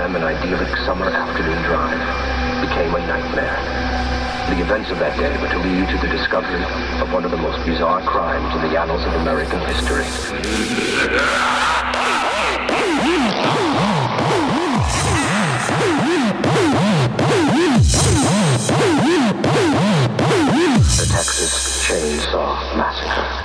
them an idyllic summer afternoon drive became a nightmare. The events of that day were to lead to the discovery of one of the most bizarre crimes in the annals of American history. The Texas Chainsaw Massacre.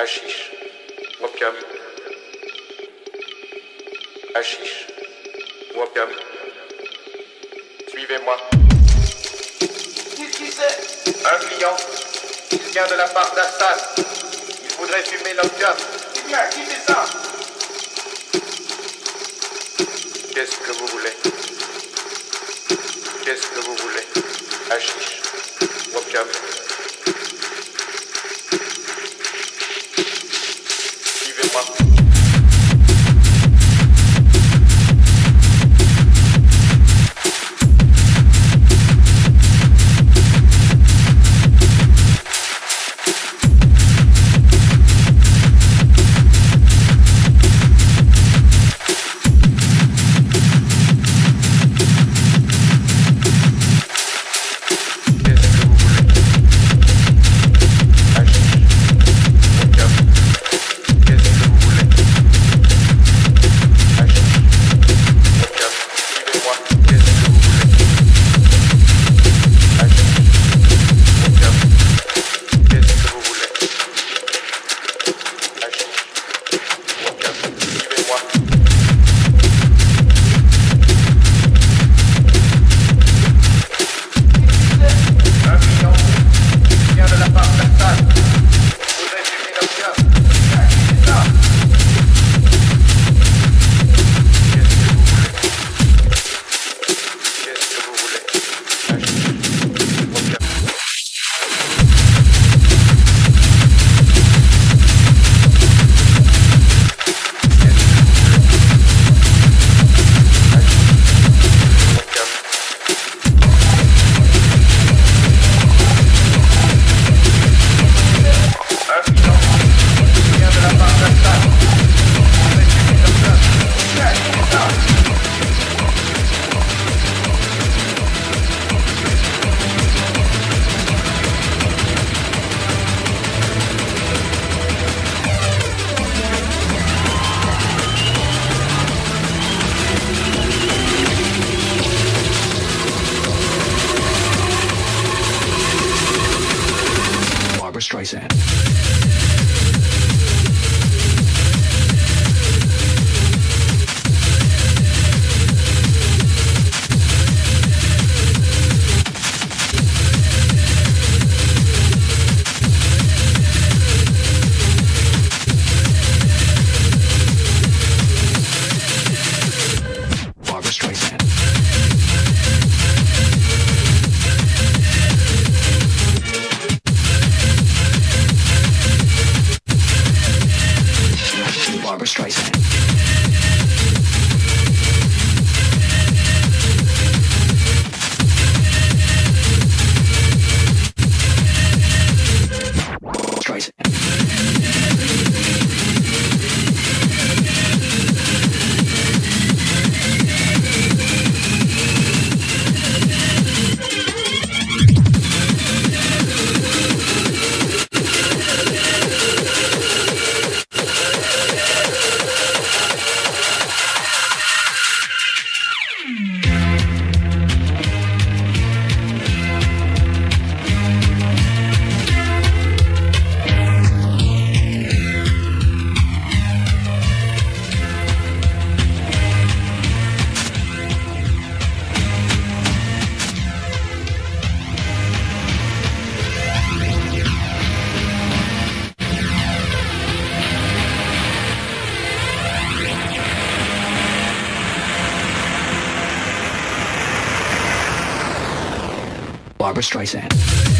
Hachiche. Wapcam. Hachiche. Wapcam. Suivez-moi. Qu'est-ce qu'il sait Un client. Il vient de la part d'Assad. Il voudrait fumer l'opium. Eh bien, quittez ça? Qu'est-ce que vous voulez? Qu'est-ce que vous voulez? Hachiche. Wapcam. Barbra Streisand.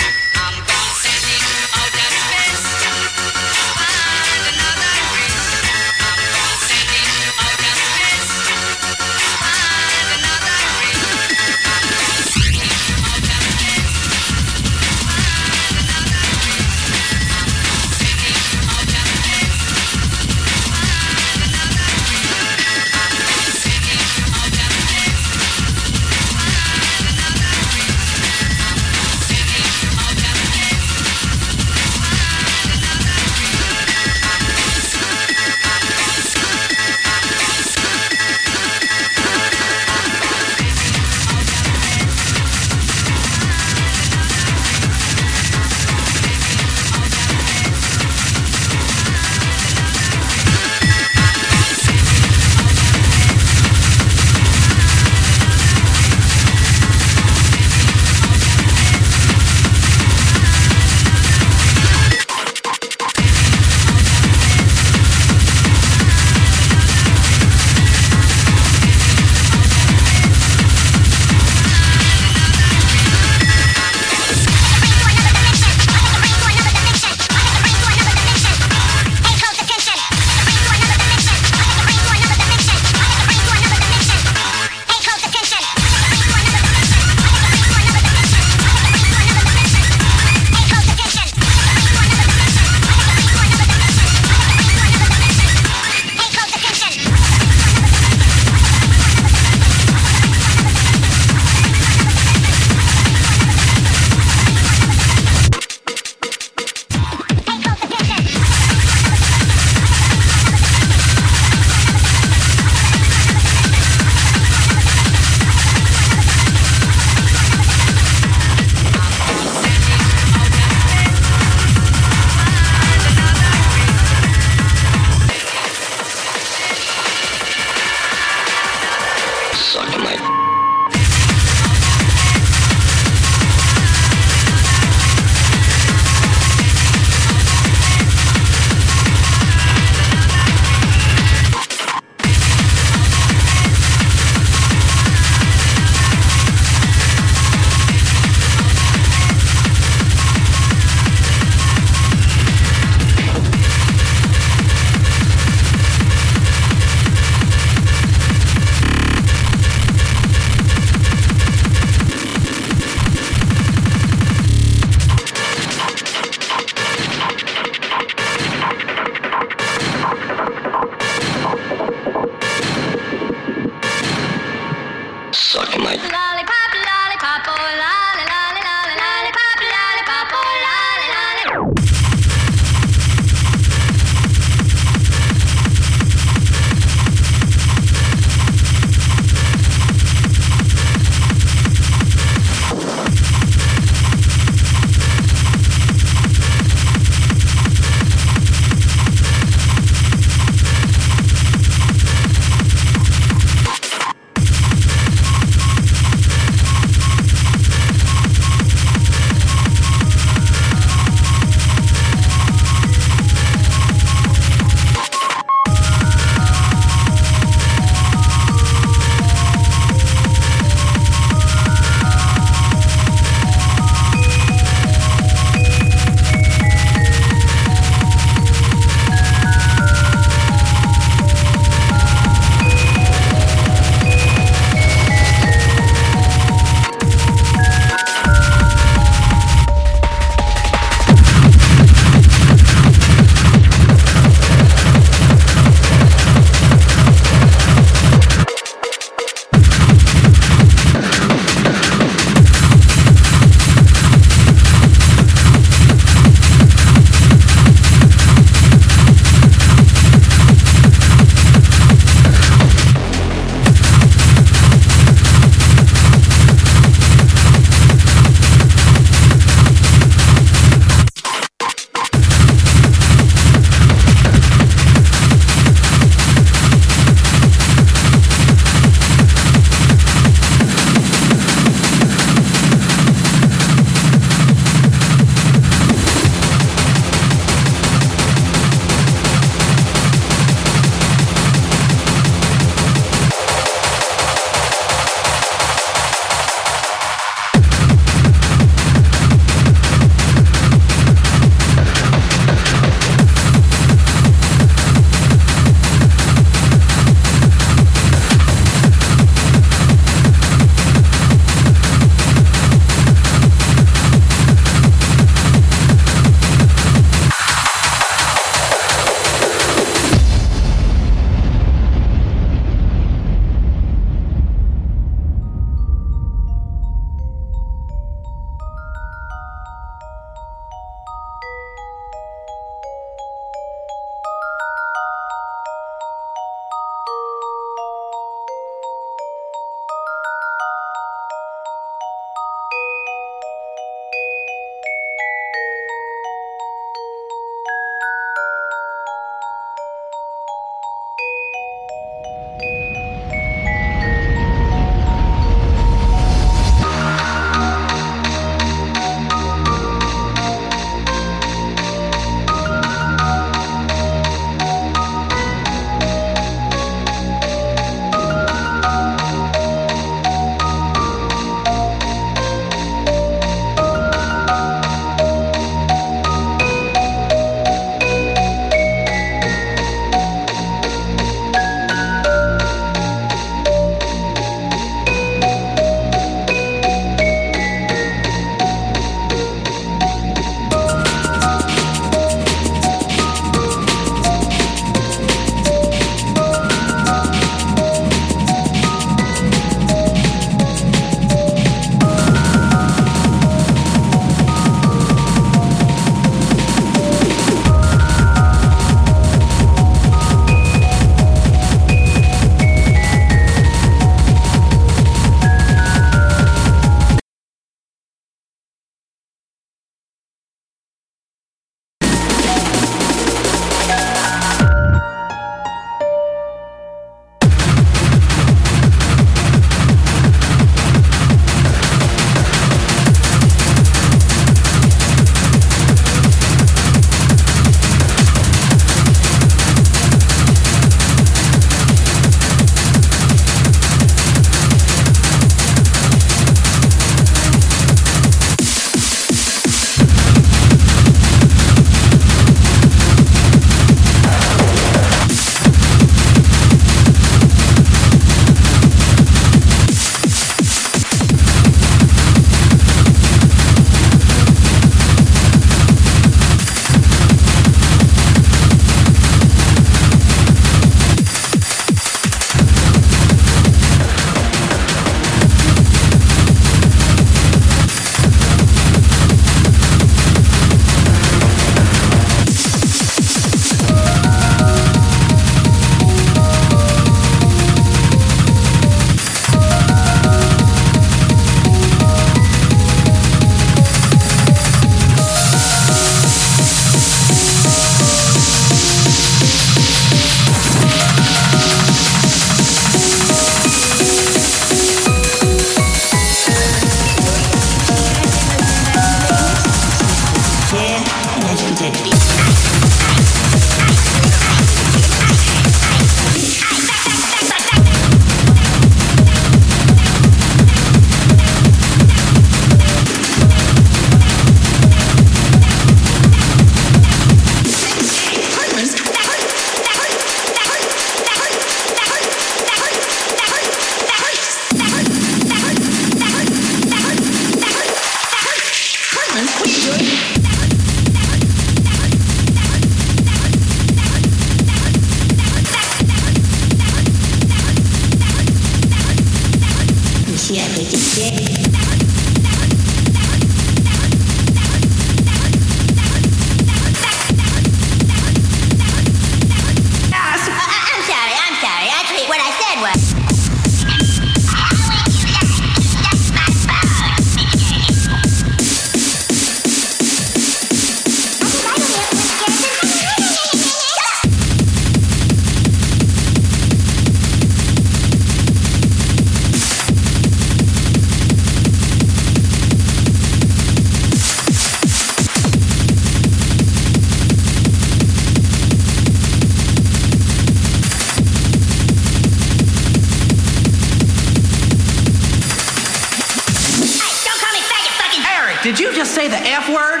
Did you just say the F word?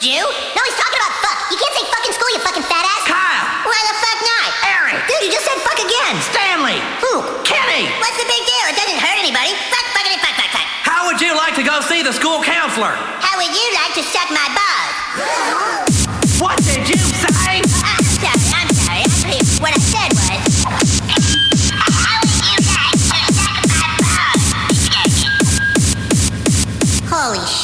Jew? No, he's talking about fuck. You can't say fucking school, you fucking fat ass. Kyle! Why the fuck not? Eric! Dude, you just said fuck again. Stanley! Who? Kenny! What's the big deal? It doesn't hurt anybody. Fuck, fuckity, fuck, fuck, fuck. How would you like to go see the school counselor? How would you like to suck my balls? What did you say?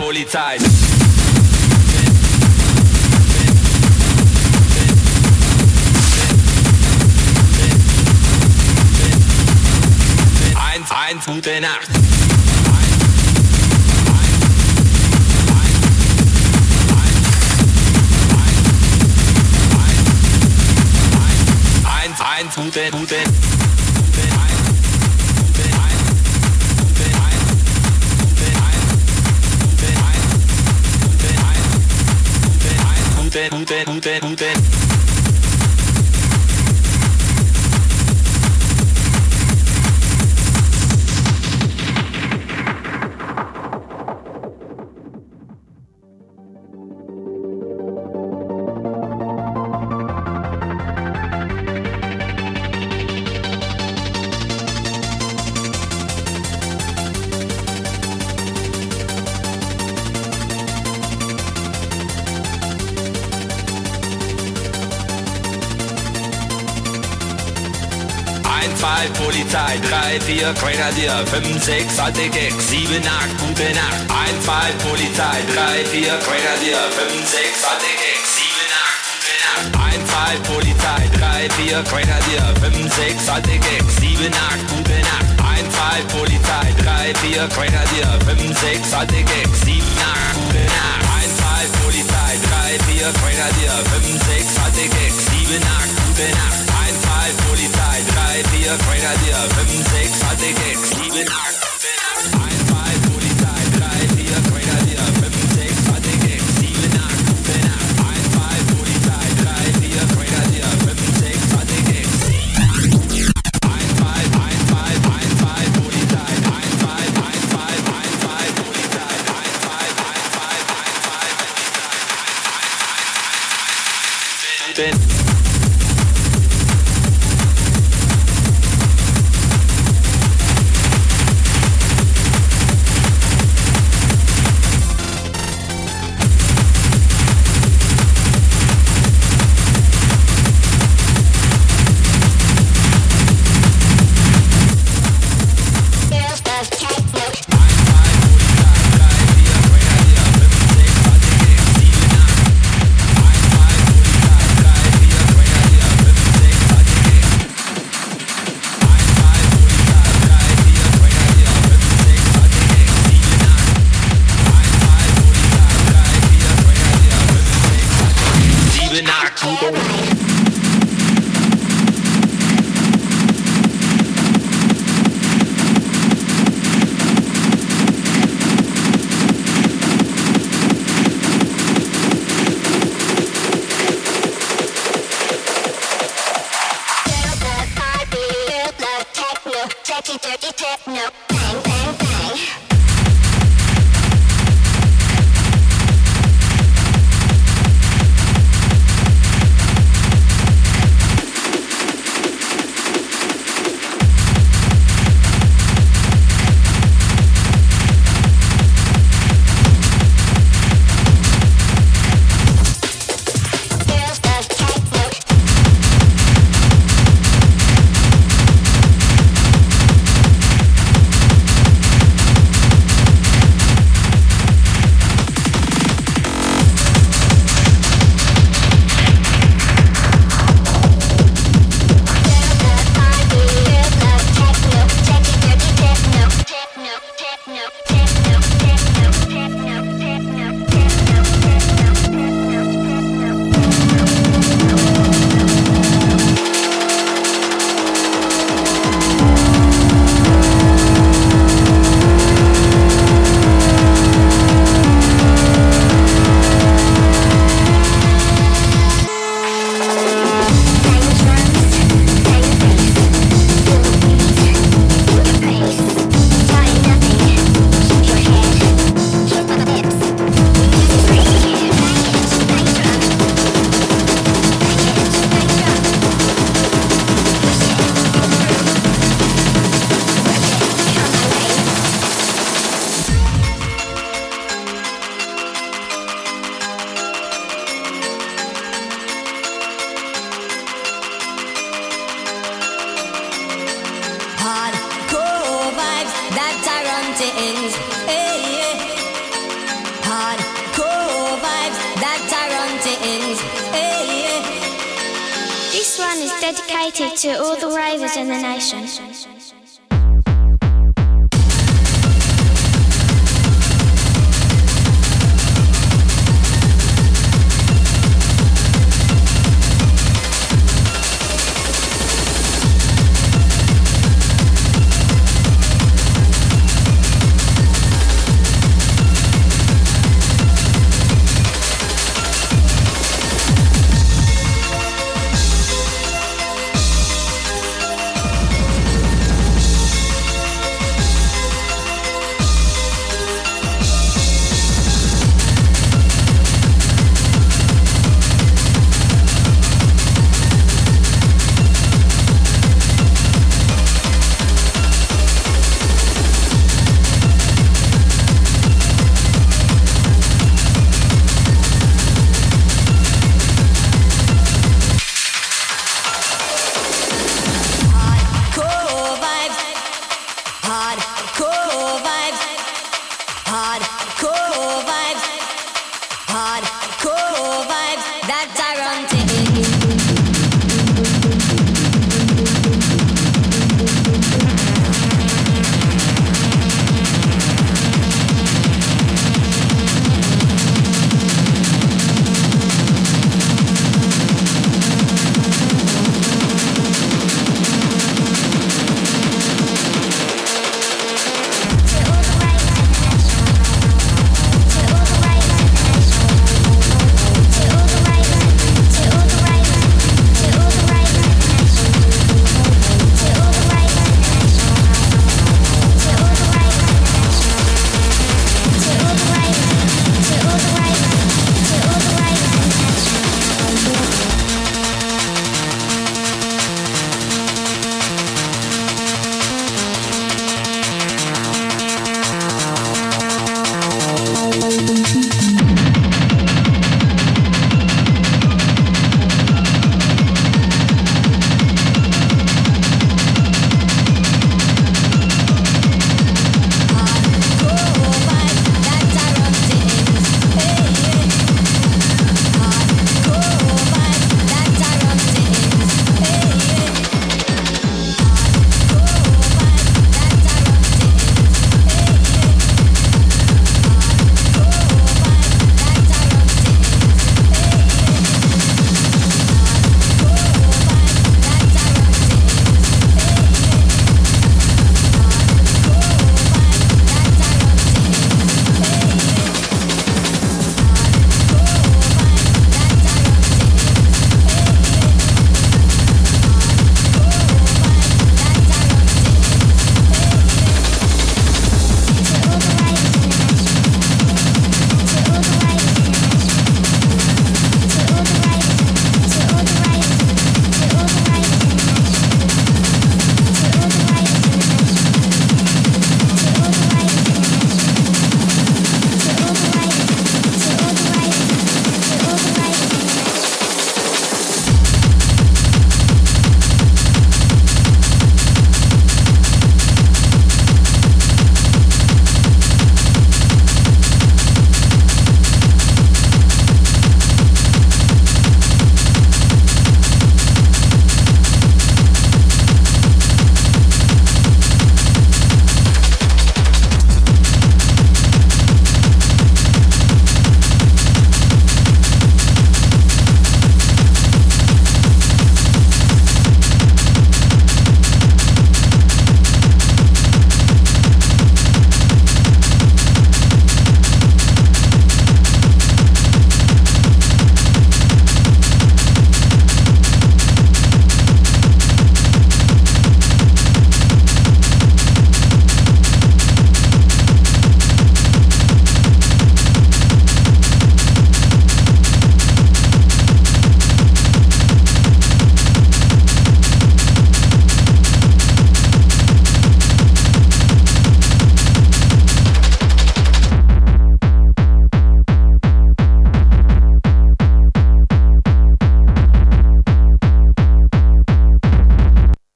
Polizei. Eins, eins, gute Nacht. Eins, eins, gute, gute. Gute, gute, gute, gute. Einfall 3, 4 Grenadier, 5, 6 alte Gags, 7, 8, gute Nacht. Einfall Polizei, 3, 4 Grenadier, 5, 6 alte Gags, 7, 8, gute Nacht. Einfall Polizei, 3, 4 Grenadier, 5, 6 alte Gags, 7, 8, gute Nacht. Einfall Polizei, 3, 4 Grenadier, 5, 6 alte Gags, 7, 8, gute Nacht. Einfall Polizei, 3, 4 Grenadier, 5, 6 alte Gags, 7, 8, gute Nacht. Einfall Polizei, 3, 4 Grenadier, 5, 6 alte Gags, 7, 8, gute